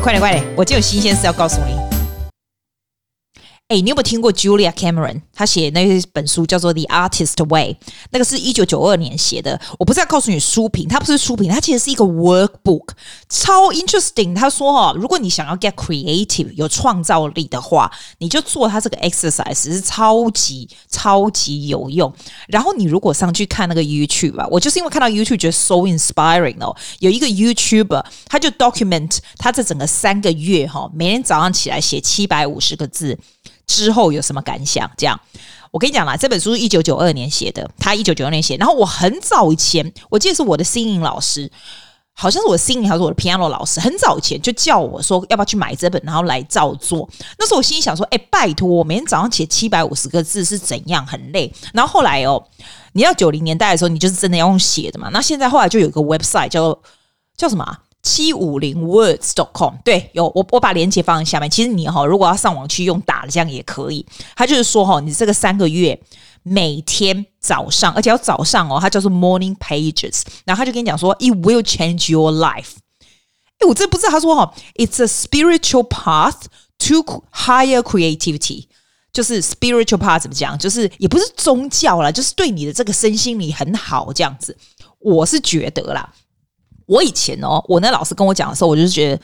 快点，快点！我就有新鲜事要告诉你。哎，你有没有听过 Julia Cameron？她写那本书叫做《The Artist Way》，那个是一九九二年写的。我不是要告诉你书评，它不是书评，它其实是一个 workbook，超 interesting。他说哈，如果你想要 get creative，有创造力的话，你就做它这个 exercise，是超级超级有用。然后你如果上去看那个 YouTube 吧，我就是因为看到 YouTube 觉得 so inspiring 哦。有一个 YouTuber，他就 document 他这整个三个月哈，每天早上起来写七百五十个字。之后有什么感想？这样，我跟你讲啦，这本书是一九九二年写的，他一九九二年写。然后我很早以前，我记得是我的声音老师，好像是我的声音还是我的 piano 老师，很早以前就叫我说要不要去买这本，然后来照做。那时候我心里想说，哎，拜托，我每天早上写七百五十个字是怎样，很累。然后后来哦，你要九零年代的时候，你就是真的要用写的嘛。那现在后来就有个 website 叫做叫什么？七五零 words dot com 对，有我我把链接放在下面。其实你哈，如果要上网去用打的，这样也可以。他就是说哈，你这个三个月每天早上，而且要早上哦，他叫做 morning pages。然后他就跟你讲说，it will change your life。哎，我真不知道。他说哈，it's a spiritual path to higher creativity。就是 spiritual path 怎么讲？就是也不是宗教啦，就是对你的这个身心灵很好这样子。我是觉得啦。我以前哦，我那老师跟我讲的时候，我就是觉得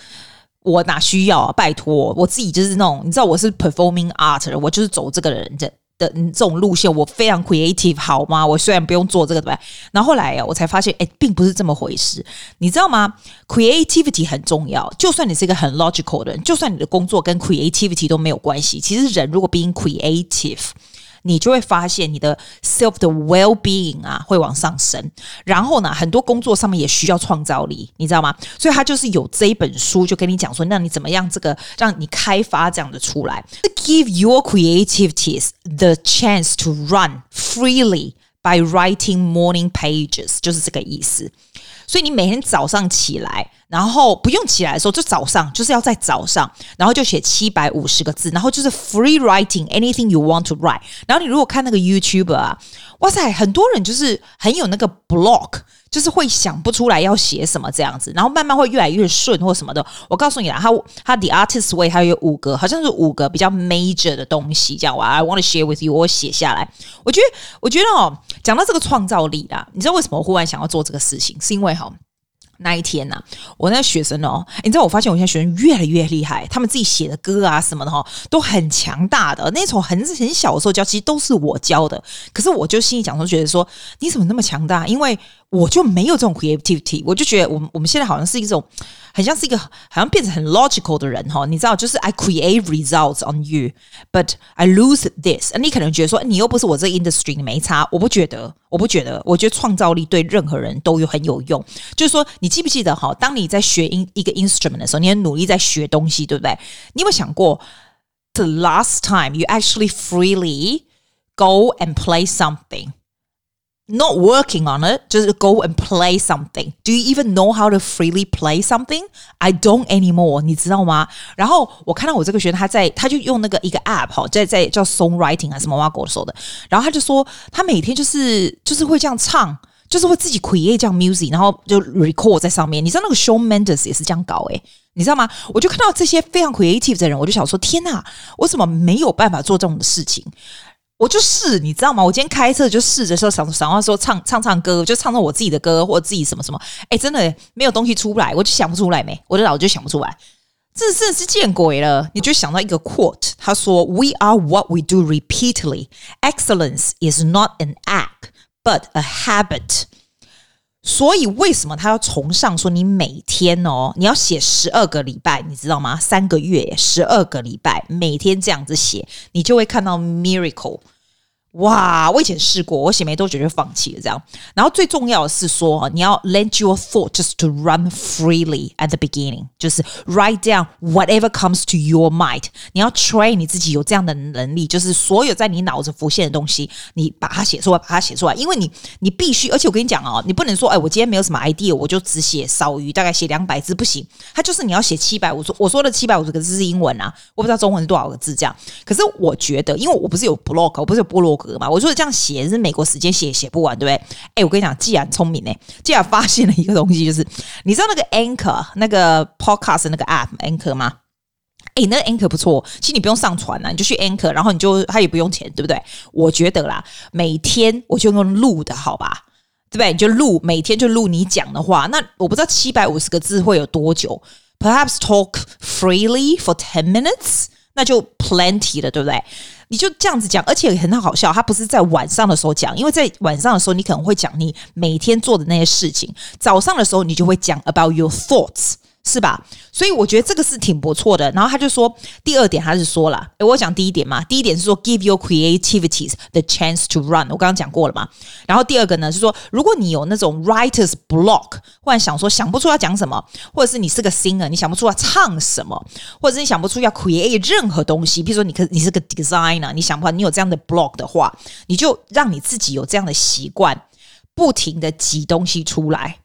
我哪需要啊？拜托，我自己就是那种你知道我是 performing art，我就是走这个人的的这种路线，我非常 creative，好吗？我虽然不用做这个，对吧？然后后来啊，我才发现，哎，并不是这么回事，你知道吗？creativity 很重要，就算你是一个很 logical 的人，就算你的工作跟 creativity 都没有关系，其实人如果 being creative。你就会发现你的 self 的 well being 啊会往上升，然后呢，很多工作上面也需要创造力，你知道吗？所以他就是有这一本书，就跟你讲说，那你怎么样这个让你开发这样的出来，give your creativities the chance to run freely by writing morning pages，就是这个意思。所以你每天早上起来，然后不用起来的时候，就早上就是要在早上，然后就写七百五十个字，然后就是 free writing anything you want to write。然后你如果看那个 YouTuber 啊，哇塞，很多人就是很有那个 block。就是会想不出来要写什么这样子，然后慢慢会越来越顺或什么的。我告诉你啦，他他 The Artist Way 他有五个，好像是五个比较 major 的东西，这样我 I want to share with you，我写下来。我觉得我觉得哦，讲到这个创造力啦，你知道为什么我忽然想要做这个事情？是因为哈。那一天呐、我那学生哦，你知道我发现我现在学生越来越厉害，他们自己写的歌啊什么的哈，都很强大的。那种很很小的时候教，其实都是我教的。可是我就心里讲说，觉得说你怎么那么强大？因为我就没有这种 creativity，我就觉得我们我们现在好像是一种。很像是一个好像变成很 logical 的人哈，你知道，就是 I create results on you，but I lose this。你可能觉得说，你又不是我这 industry，你没差。我不觉得，我不觉得，我觉得创造力对任何人都有很有用。就是说，你记不记得哈？当你在学一一个 instrument 的时候，你很努力在学东西，对不对？你有没有想过，the last time you actually freely go and play something？Not working on it, just go and play something. Do you even know how to freely play something? I don't anymore. 你知道吗？然后我看到我这个学生，他在他就用那个一个 app 哈，在在叫 songwriting 还什么挖狗说的。然后他就说，他每天就是就是会这样唱，就是会自己 create 这样 music，然后就 record 在上面。你知道那个 Shawn Mendes 也是这样搞诶，你知道吗？我就看到这些非常 creative 的人，我就想说，天哪，我怎么没有办法做这种的事情？我就试，你知道吗？我今天开车就试着说，想想要说唱唱唱歌，就唱唱我自己的歌或者自己什么什么。哎，真的没有东西出不来，我就想不出来没，我的脑子就想不出来，这真的是见鬼了！你就想到一个 quote，他说：“We are what we do repeatedly. Excellence is not an act, but a habit.” 所以为什么他要崇尚说你每天哦，你要写十二个礼拜，你知道吗？三个月，十二个礼拜，每天这样子写，你就会看到 miracle。哇！我以前试过，我写没多久就放弃了。这样，然后最重要的是说，你要 let your thought just to run freely at the beginning，就是 write down whatever comes to your mind。你要 train 你自己有这样的能力，就是所有在你脑子浮现的东西，你把它写出来，把它写出来。因为你，你必须，而且我跟你讲哦，你不能说，哎，我今天没有什么 idea，我就只写少于大概写两百字，不行。它就是你要写七百五十，我说的七百五十个字是英文啊，我不知道中文是多少个字这样。可是我觉得，因为我不是有 blog，我不是有部落格。格嘛。我说这样写是美国时间写写不完，对不对？哎，我跟你讲，既然聪明呢，既然发现了一个东西，就是你知道那个 Anchor 那个 Podcast 那个 App Anchor 吗？哎，那个 Anchor 不错，其实你不用上传啊，你就去 Anchor，然后你就它也不用钱，对不对？我觉得啦，每天我就用录的好吧，对不对？你就录，每天就录你讲的话。那我不知道七百五十个字会有多久？Perhaps talk freely for ten minutes，那就 plenty 了，对不对？你就这样子讲，而且很好笑，它不是在晚上的时候讲，因为在晚上的时候你可能会讲你每天做的那些事情，早上的时候你就会讲 about your thoughts。是吧？所以我觉得这个是挺不错的。然后他就说，第二点他是说了，诶，我讲第一点嘛，第一点是说 give your creativities the chance to run，我刚刚讲过了嘛。然后第二个呢是说，如果你有那种 writer's block，忽然想说想不出要讲什么，或者是你是个 singer，你想不出要唱什么，或者是你想不出要 create 任何东西，比如说你可你是个 designer，你想不出你有这样的 block 的话，你就让你自己有这样的习惯，不停的挤东西出来。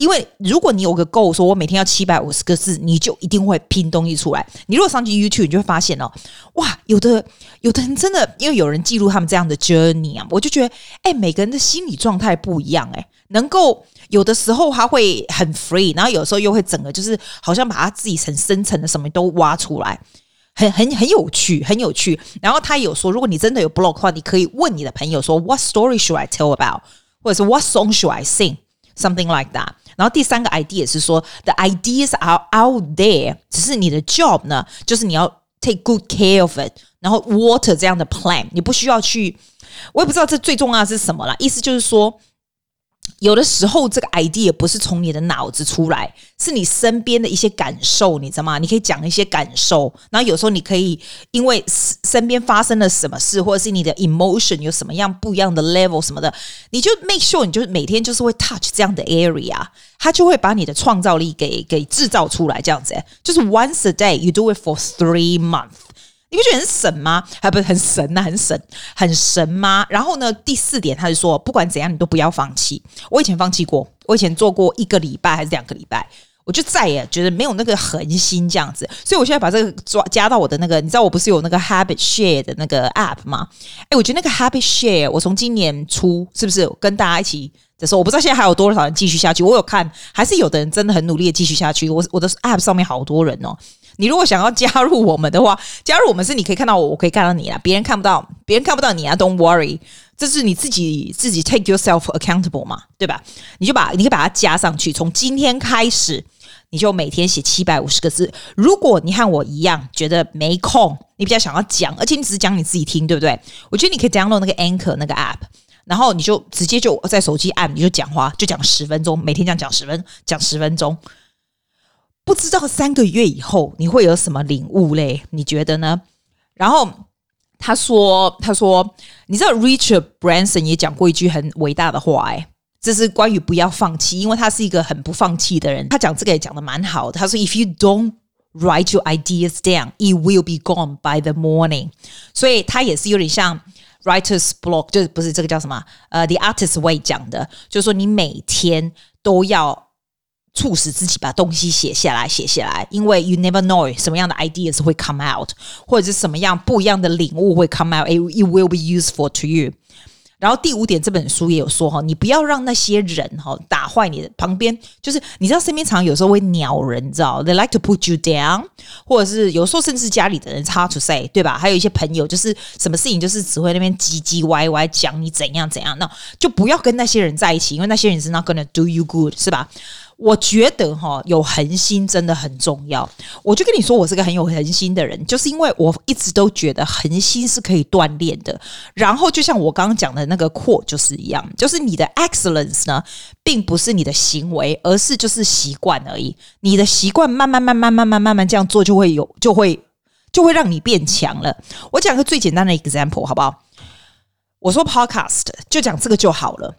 因为如果你有个 goal，说我每天要七百五十个字，你就一定会拼东西出来。你如果上去 YouTube，你就会发现哦，哇，有的有的人真的，因为有人记录他们这样的 journey 啊，我就觉得，哎，每个人的心理状态不一样，哎，能够有的时候他会很 free，然后有时候又会整个就是好像把他自己很深层的什么都挖出来，很很很有趣，很有趣。然后他有说，如果你真的有 blog 的话，你可以问你的朋友说，What story should I tell about？或者是 What song should I sing？Something like that。然后第三个 idea 是说，the ideas are out there，只是你的 job 呢，就是你要 take good care of it，然后 water 这样的 plan，你不需要去，我也不知道这最重要的是什么啦，意思就是说。有的时候，这个 idea 不是从你的脑子出来，是你身边的一些感受，你知道吗？你可以讲一些感受，然后有时候你可以因为身边发生了什么事，或者是你的 emotion 有什么样不一样的 level 什么的，你就 make sure 你就是每天就是会 touch 这样的 area，它就会把你的创造力给给制造出来，这样子，就是 once a day you do it for three month。你不觉得很神吗？还不是很神呐、很神，很神吗？然后呢，第四点，他就说，不管怎样，你都不要放弃。我以前放弃过，我以前做过一个礼拜还是两个礼拜，我就再也觉得没有那个恒心这样子。所以我现在把这个抓加到我的那个，你知道我不是有那个 Habit Share 的那个 App 吗？诶，我觉得那个 Habit Share，我从今年初是不是跟大家一起的时候，我不知道现在还有多少人继续下去。我有看，还是有的人真的很努力的继续下去。我我的 App 上面好多人哦。你如果想要加入我们的话，加入我们是你可以看到我，我可以看到你啊，别人看不到，别人看不到你啊。Don't worry，这是你自己自己 take yourself accountable 嘛，对吧？你就把你可以把它加上去，从今天开始，你就每天写七百五十个字。如果你和我一样觉得没空，你比较想要讲，而且你只讲你自己听，对不对？我觉得你可以 download 那个 Anchor 那个 app，然后你就直接就在手机按，你就讲话，就讲十分钟，每天这样讲十分，讲十分钟。不知道三个月以后你会有什么领悟嘞？你觉得呢？然后他说：“他说，你知道 Richard Branson 也讲过一句很伟大的话，哎，这是关于不要放弃，因为他是一个很不放弃的人。他讲这个也讲得蛮好的。他说：‘If you don't write your ideas down, it will be gone by the morning。’所以他也是有点像 Writer's Block，就是不是这个叫什么？呃，The Artist Way 讲的，就是说你每天都要。”促使自己把东西写下来，写下来，因为 you never know 什么样的 ideas 会 come out，或者是什么样不一样的领悟会 come out，it it will be useful to you。然后第五点，这本书也有说哈，你不要让那些人哈打坏你的旁边，就是你知道身边常有时候会鸟人，你知道，they like to put you down，或者是有时候甚至家里的人 hard to say，对吧？还有一些朋友就是什么事情就是只会那边唧唧歪歪讲你怎样怎样，那就不要跟那些人在一起，因为那些人是 not gonna do you good，是吧？我觉得哈，有恒心真的很重要。我就跟你说，我是个很有恒心的人，就是因为我一直都觉得恒心是可以锻炼的。然后，就像我刚刚讲的那个扩就是一样，就是你的 excellence 呢，并不是你的行为，而是就是习惯而已。你的习惯慢慢、慢慢、慢慢、慢慢这样做，就会有，就会，就会让你变强了。我讲个最简单的 example 好不好？我说 podcast 就讲这个就好了。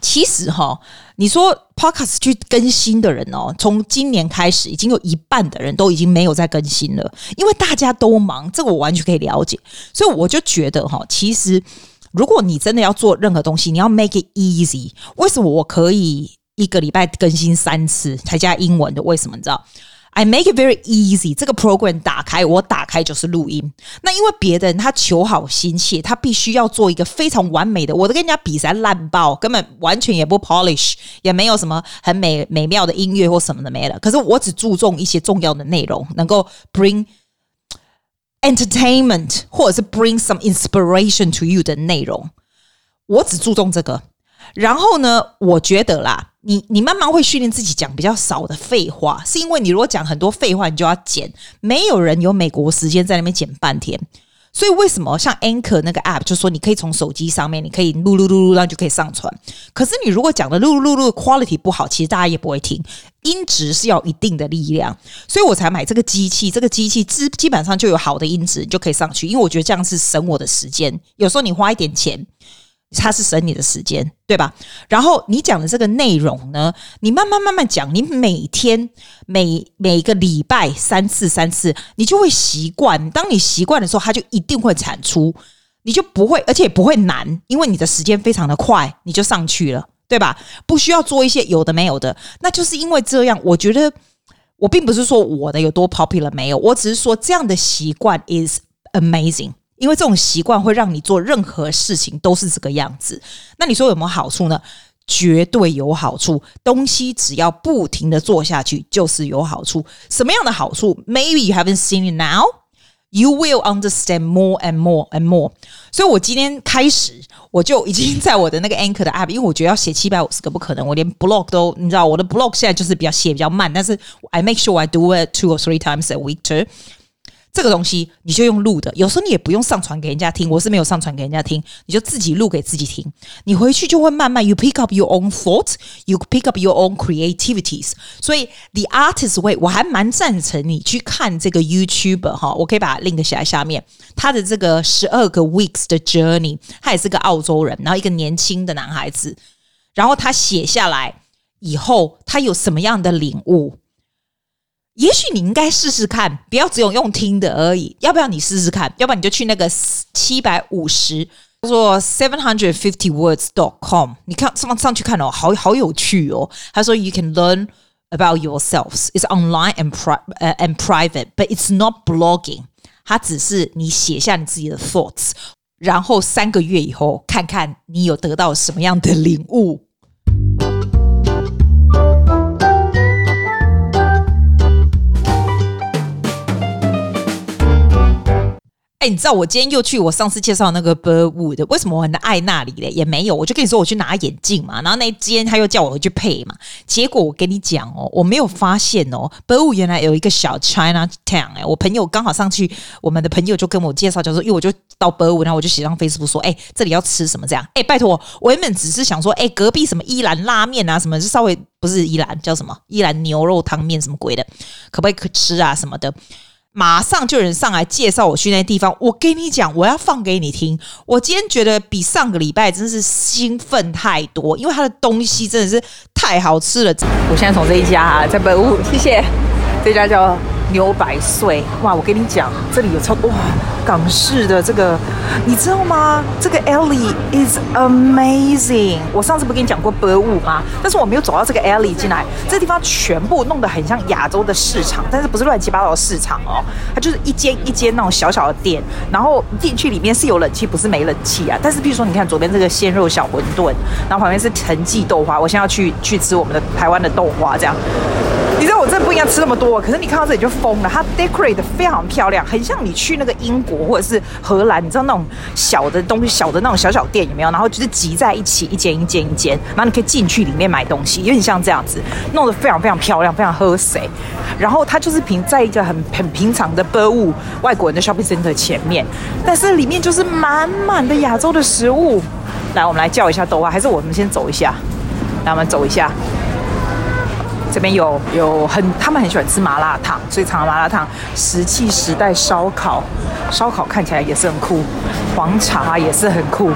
其实哈，你说 Podcast 去更新的人哦，从今年开始，已经有一半的人都已经没有在更新了，因为大家都忙，这个我完全可以了解。所以我就觉得哈，其实如果你真的要做任何东西，你要 make it easy。为什么我可以一个礼拜更新三次才加英文的？为什么你知道？I make it very easy。这个 program 打开，我打开就是录音。那因为别人他求好心切，他必须要做一个非常完美的。我都跟人家比赛烂爆，根本完全也不 polish，也没有什么很美美妙的音乐或什么的没了。可是我只注重一些重要的内容，能够 bring entertainment 或者是 bring some inspiration to you 的内容，我只注重这个。然后呢，我觉得啦。你你慢慢会训练自己讲比较少的废话，是因为你如果讲很多废话，你就要剪，没有人有美国时间在那边剪半天。所以为什么像 Anchor 那个 App，就说你可以从手机上面，你可以录录录录，然后就可以上传。可是你如果讲的录录录录 quality 不好，其实大家也不会听。音质是要一定的力量，所以我才买这个机器。这个机器基基本上就有好的音质，你就可以上去。因为我觉得这样是省我的时间。有时候你花一点钱。它是省你的时间，对吧？然后你讲的这个内容呢，你慢慢慢慢讲，你每天每每个礼拜三次三次，你就会习惯。当你习惯的时候，它就一定会产出，你就不会，而且也不会难，因为你的时间非常的快，你就上去了，对吧？不需要做一些有的没有的。那就是因为这样，我觉得我并不是说我的有多 popular 没有，我只是说这样的习惯 is amazing。因为这种习惯会让你做任何事情都是这个样子。那你说有没有好处呢？绝对有好处。东西只要不停的做下去，就是有好处。什么样的好处？Maybe you haven't seen it now. You will understand more and more and more. 所以我今天开始，我就已经在我的那个 Anchor 的 App，因为我觉得要写七百五十个不可能，我连 Blog 都，你知道，我的 Blog 现在就是比较写比较慢，但是 I make sure I do it two or three times a week too. 这个东西你就用录的，有时候你也不用上传给人家听，我是没有上传给人家听，你就自己录给自己听。你回去就会慢慢，you pick up your own thoughts, you pick up your own creativities。所以 The Artist Way 我还蛮赞成你去看这个 YouTuber 哈，我可以把 link 写在下面。他的这个十二个 weeks 的 journey，他也是个澳洲人，然后一个年轻的男孩子，然后他写下来以后，他有什么样的领悟？也许你应该试试看，不要只有用听的而已。要不要你试试看？要不然你就去那个七百五十，叫做 seven hundred fifty words dot com。你看上上去看哦，好好有趣哦。他说 you can learn about yourselves. It's online and pri and private, but it's not blogging. 它只是你写下你自己的 thoughts，然后三个月以后看看你有得到什么样的领悟。哎，你知道我今天又去我上次介绍那个 Burwood，为什么我很爱那里嘞？也没有，我就跟你说我去拿眼镜嘛，然后那间他又叫我回去配嘛，结果我跟你讲哦，我没有发现哦，Burwood 原来有一个小 China Town 哎，我朋友刚好上去，我们的朋友就跟我介绍，就说，因为我就到 Burwood，然后我就写上 Facebook 说，哎，这里要吃什么这样？哎，拜托，我原本只是想说，哎，隔壁什么伊兰拉面啊，什么就稍微不是伊兰叫什么伊兰牛肉汤面什么鬼的，可不可以吃啊什么的？马上就有人上来介绍我去那地方。我跟你讲，我要放给你听。我今天觉得比上个礼拜真是兴奋太多，因为它的东西真的是太好吃了。我现在从这一家啊，在本屋，谢谢这家叫。牛百岁哇！我跟你讲，这里有超哇港式的这个，你知道吗？这个 alley is amazing。我上次不跟你讲过 B U 吗？但是我没有走到这个 alley 进来，这地方全部弄得很像亚洲的市场，但是不是乱七八糟的市场哦，它就是一间一间那种小小的店，然后进去里面是有冷气，不是没冷气啊。但是比如说，你看左边这个鲜肉小馄饨，然后旁边是陈记豆花，我现在要去去吃我们的台湾的豆花，这样。你知道我真的不应该吃那么多，可是你看到这里就疯了。它 decorate 的非常漂亮，很像你去那个英国或者是荷兰，你知道那种小的东西，小的那种小小店有没有？然后就是挤在一起，一间一间一间，然后你可以进去里面买东西，有点像这样子，弄得非常非常漂亮，非常和谐。然后它就是平在一个很很平常的 b e r 外国人的 shopping center 前面，但是里面就是满满的亚洲的食物。来，我们来叫一下豆花，还是我们先走一下？来，我们走一下。这边有有很，他们很喜欢吃麻辣烫，所以尝麻辣烫。石器时代烧烤，烧烤看起来也是很酷，黄茶也是很酷。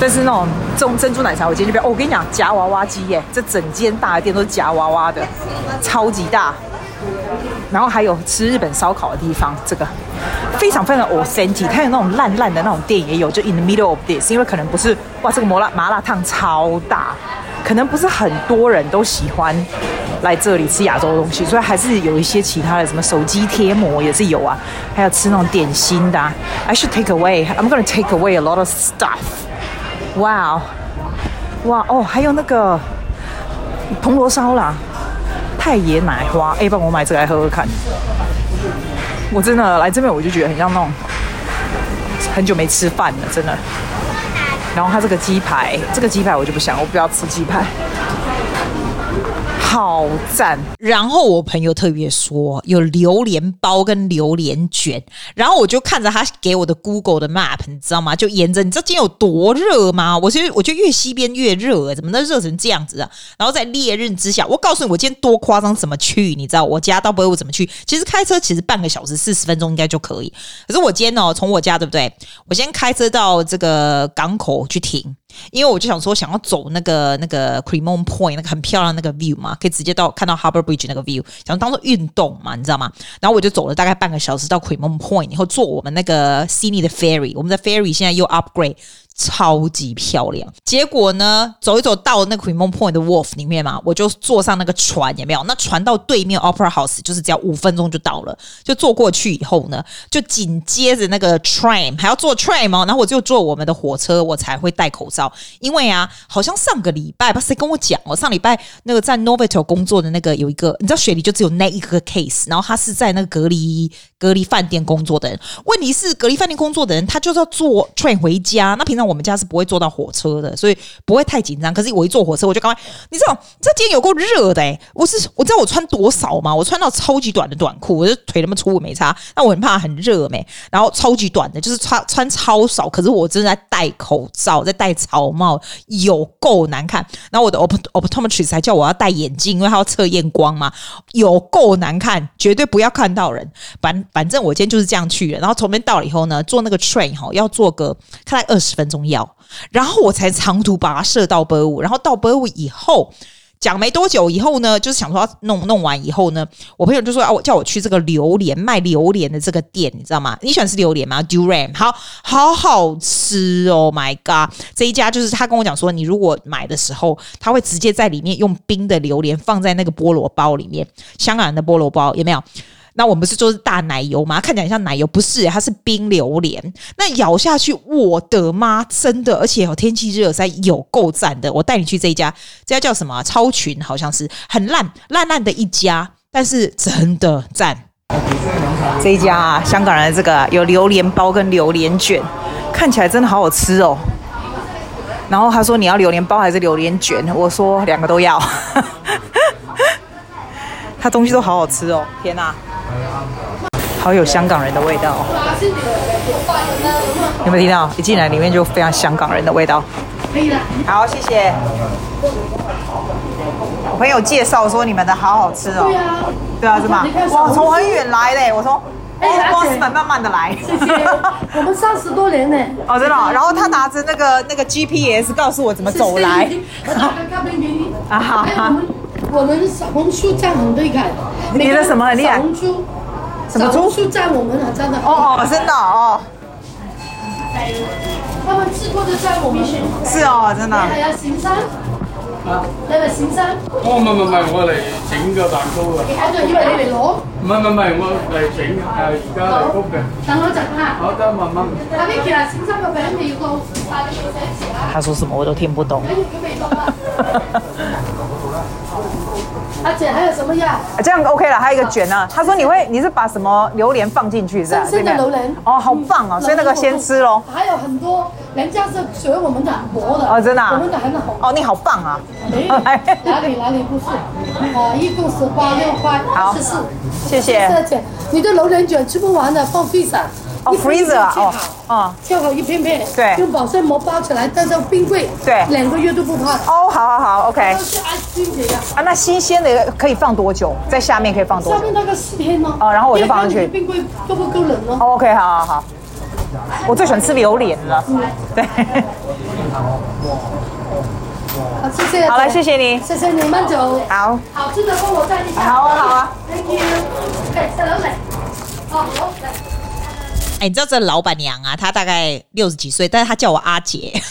但是那种这种珍珠奶茶，我今天就不要。哦，我跟你讲，夹娃娃机耶，这整间大的店都是夹娃娃的，超级大。然后还有吃日本烧烤的地方，这个非常非常 authentic。它有那种烂烂的那种店也有，就 in the middle of this，因为可能不是哇，这个麻辣麻辣烫超大。可能不是很多人都喜欢来这里吃亚洲东西，所以还是有一些其他的，什么手机贴膜也是有啊，还有吃那种点心的、啊。I should take away. I'm gonna take away a lot of stuff. Wow. 哇哦，还有那个铜锣烧啦，太爷奶花，哎，帮我买这个来喝喝看。我真的来这边，我就觉得很像那种很久没吃饭了，真的。然后它这个鸡排，这个鸡排我就不想，我不要吃鸡排。好赞！然后我朋友特别说有榴莲包跟榴莲卷，然后我就看着他给我的 Google 的 Map，你知道吗？就沿着，你知道今天有多热吗？我觉得我觉得越西边越热，怎么能热成这样子啊？然后在烈日之下，我告诉你，我今天多夸张，怎么去？你知道我家到北欧怎么去？其实开车其实半个小时四十分钟应该就可以，可是我今天哦，从我家对不对？我先开车到这个港口去停。因为我就想说，想要走那个那个 Cremon Point 那个很漂亮那个 view 嘛，可以直接到看到 Harbor Bridge 那个 view，想当做运动嘛，你知道吗？然后我就走了大概半个小时到 Cremon Point，然后坐我们那个 Sydney 的 ferry，我们的 ferry 现在又 upgrade。超级漂亮，结果呢，走一走到那个 Cremorne Point 的 Wharf 里面嘛，我就坐上那个船，有没有？那船到对面 Opera House 就是只要五分钟就到了，就坐过去以后呢，就紧接着那个 train 还要坐 train 吗？然后我就坐我们的火车，我才会戴口罩，因为啊，好像上个礼拜不是跟我讲哦，上礼拜那个在 Novotel 工作的那个有一个，你知道雪梨就只有那一个 case，然后他是在那个隔离隔离饭店工作的人，问题是隔离饭店工作的人，他就是要坐 train 回家，那平常。我们家是不会坐到火车的，所以不会太紧张。可是我一坐火车，我就赶快，你知道这今天有够热的、我是我知道我穿多少吗？我穿到超级短的短裤，我就腿那么粗，我没差。那我很怕很热没，然后超级短的，就是穿穿超少。可是我正在戴口罩，在戴草帽，有够难看。然后我的 optometrist 还叫我要戴眼镜，因为他要测验光嘛，有够难看，绝对不要看到人。反反正我今天就是这样去了。然后从那边到了以后呢，坐那个 train 哈，要坐个大概二十分钟。要，然后我才长途跋涉到波乌，然后到波乌以后，讲没多久以后呢，就是想说弄弄完以后呢，我朋友就说啊，我叫我去这个榴莲卖榴莲的这个店，你知道吗？你喜欢吃榴莲吗？Durian，好好好吃哦，My God，这一家就是他跟我讲说，你如果买的时候，他会直接在里面用冰的榴莲放在那个菠萝包里面，香港人的菠萝包有没有？那我们不是说是大奶油吗？看起来像奶油，不是，它是冰榴莲。那咬下去，我的妈，真的，而且有天气热，才有够赞的。我带你去这一家，这家叫什么？超群，好像是很烂烂烂的一家，但是真的赞。这一家啊，香港人的这个有榴莲包跟榴莲卷，看起来真的好好吃哦。然后他说你要榴莲包还是榴莲卷？我说两个都要。他东西都好好吃哦，天哪！好有香港人的味道，有没有听到？一进来里面就非常香港人的味道。可以了好，谢谢。我朋友介绍说你们的好好吃哦。对啊，对啊，是吗？哇，从很远来嘞，我从波士顿慢慢的来。谢谢。我们三十多年呢。哦，真的。然后他拿着那个那个 GPS 告诉我怎么走来。啊哈哈。我们小红书站很厉害。你的什么很厉害？什么猪？是在我们啊，真的哦哦，真的哦。他们吃过的在我们是哦，真的。系啊，先生。啊。你系先生。哦，唔唔唔系，我嚟整个蛋糕啊。我就以为你嚟攞。唔系唔系，我嚟整诶，而家嚟焗嘅。等我一阵吓。好，得慢慢。阿 Vicky 啊，先生个饼你要到快啲写词啊。他说什么我都听不懂。阿姐，还有什么呀？这样 OK 了，还有一个卷呢。他说你会，你是把什么榴莲放进去是吧？新鲜的榴莲。哦，好棒哦，所以那个先吃喽。还有很多，人家是学我们的薄的。哦，真的。我们的很好。哦，你好棒啊。哪里哪里不是？啊，一共十八六块。好，谢谢。谢谢。你的榴莲卷吃不完的，放地上。哦，freezer 啊，哦，哦，切好一片片，对，用保鲜膜包起来，带到冰柜，对，两个月都不怕。哦，好好好，OK。是爱新鲜的啊，那新鲜的可以放多久？在下面可以放多久？下面那个四天哦。哦，然后我就放上去。冰柜够不够冷呢？OK，好好好。我最喜欢吃榴莲了。对。好，谢谢。好了，谢谢你。谢谢你慢走。好。好吃的帮我带一下。好啊，好啊。Thank you。哎，小刘嚟。哦，好来。你知道这老板娘啊，她大概六十几岁，但是她叫我阿姐。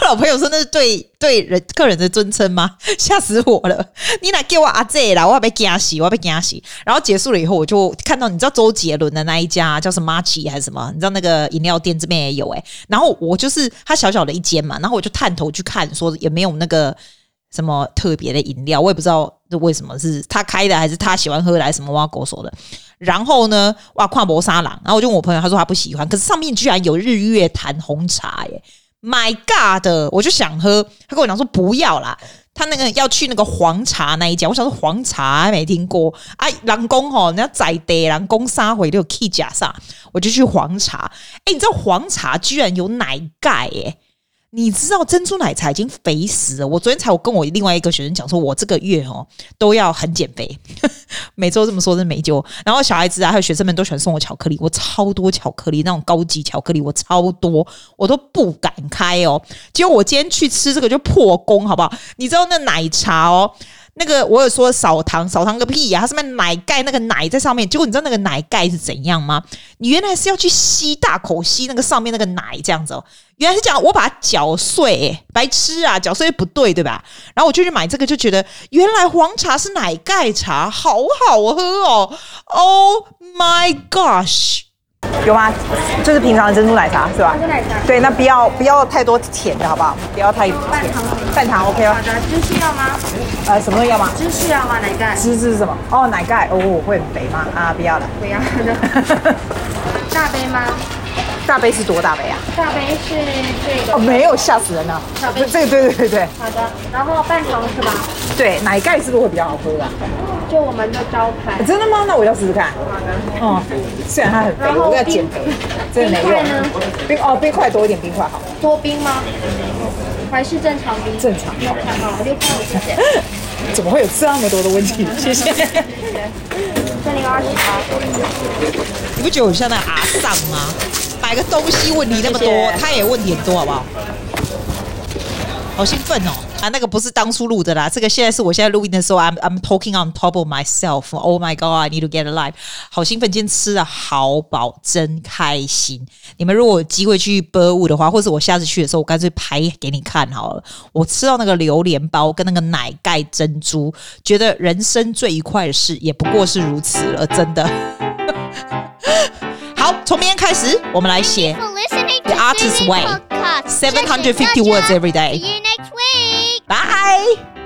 我老朋友说那是对对人客人的尊称吗？吓死我了！你来给我阿姐啦，我要被惊死，我要被惊死。然后结束了以后，我就看到你知道周杰伦的那一家叫什么还是什么？你知道那个饮料店这边也有哎、然后我就是他小小的一间嘛，然后我就探头去看，说有没有那个什么特别的饮料，我也不知道为什么是他开的，还是他喜欢喝来什么挖狗手的。然后呢，哇，跨博沙朗，然后我就问我朋友，他说他不喜欢，可是上面居然有日月潭红茶耶。My God！我就想喝，他跟我讲说不要啦，他那个要去那个黄茶那一家，我想说黄茶还没听过啊，人工吼，人家在地人工三回都有 K 加上，我就去黄茶。哎，你知道黄茶居然有奶盖耶？你知道珍珠奶茶已经肥死了。我昨天才我跟我另外一个学生讲说，我这个月哦都要很减肥，每周这么说真没救。然后小孩子啊，还有学生们都喜欢送我巧克力，我超多巧克力，那种高级巧克力我超多，我都不敢开哦。结果我今天去吃这个就破功，好不好？你知道那奶茶哦。那个我有说少糖，少糖个屁呀、啊！它上面奶盖那个奶在上面，结果你知道那个奶盖是怎样吗？你原来是要去吸大口吸那个上面那个奶这样子哦。原来是这样，我把它搅碎、欸，白痴啊！搅碎不对对吧？然后我就去买这个，就觉得原来黄茶是奶盖茶，好好喝哦！Oh my gosh！有吗？就是平常的珍珠奶茶是吧？珍珠奶茶。对，那不要不要太多甜的好不好？不要太甜。半糖。半糖 OK 哦。好的，芝士要吗？呃，什么都要吗？芝士要吗？奶盖。芝士是什么？哦，奶盖。哦，会很肥吗？啊，不要了。不要的。大杯吗？大杯是多大杯啊？大杯是这个。哦，没有，吓死人了。小杯。这个对对对对。好的，然后半糖是吧？对，奶盖是不是会比较好喝啊？就我们的招牌。真的吗？那我要试试看。好的。哦，虽然它很肥，我要减肥。这个没用。冰块呢？冰哦，冰块多一点，冰块好。多冰吗？还是正常冰？正常。好，好，六块五谢谢。怎么会有这么多的问题？谢谢。这里二十八。你不觉得我像那阿丧吗？买个东西问题那么多，他也问题很多，好不好？好兴奋哦！啊，那个不是当初录的啦，这个现在是我现在录音的时候，I'm I'm talking on top of myself. Oh my god, I need to get alive！好兴奋，今天吃的好饱，真开心。你们如果有机会去 Burwood 的话，或者我下次去的时候，我干脆拍给你看好了。我吃到那个榴莲包跟那个奶盖珍珠，觉得人生最愉快的事也不过是如此了，真的。好，从明天开始，我们来写 The Artist Way，seven hundred fifty words every day。See you next week. Bye.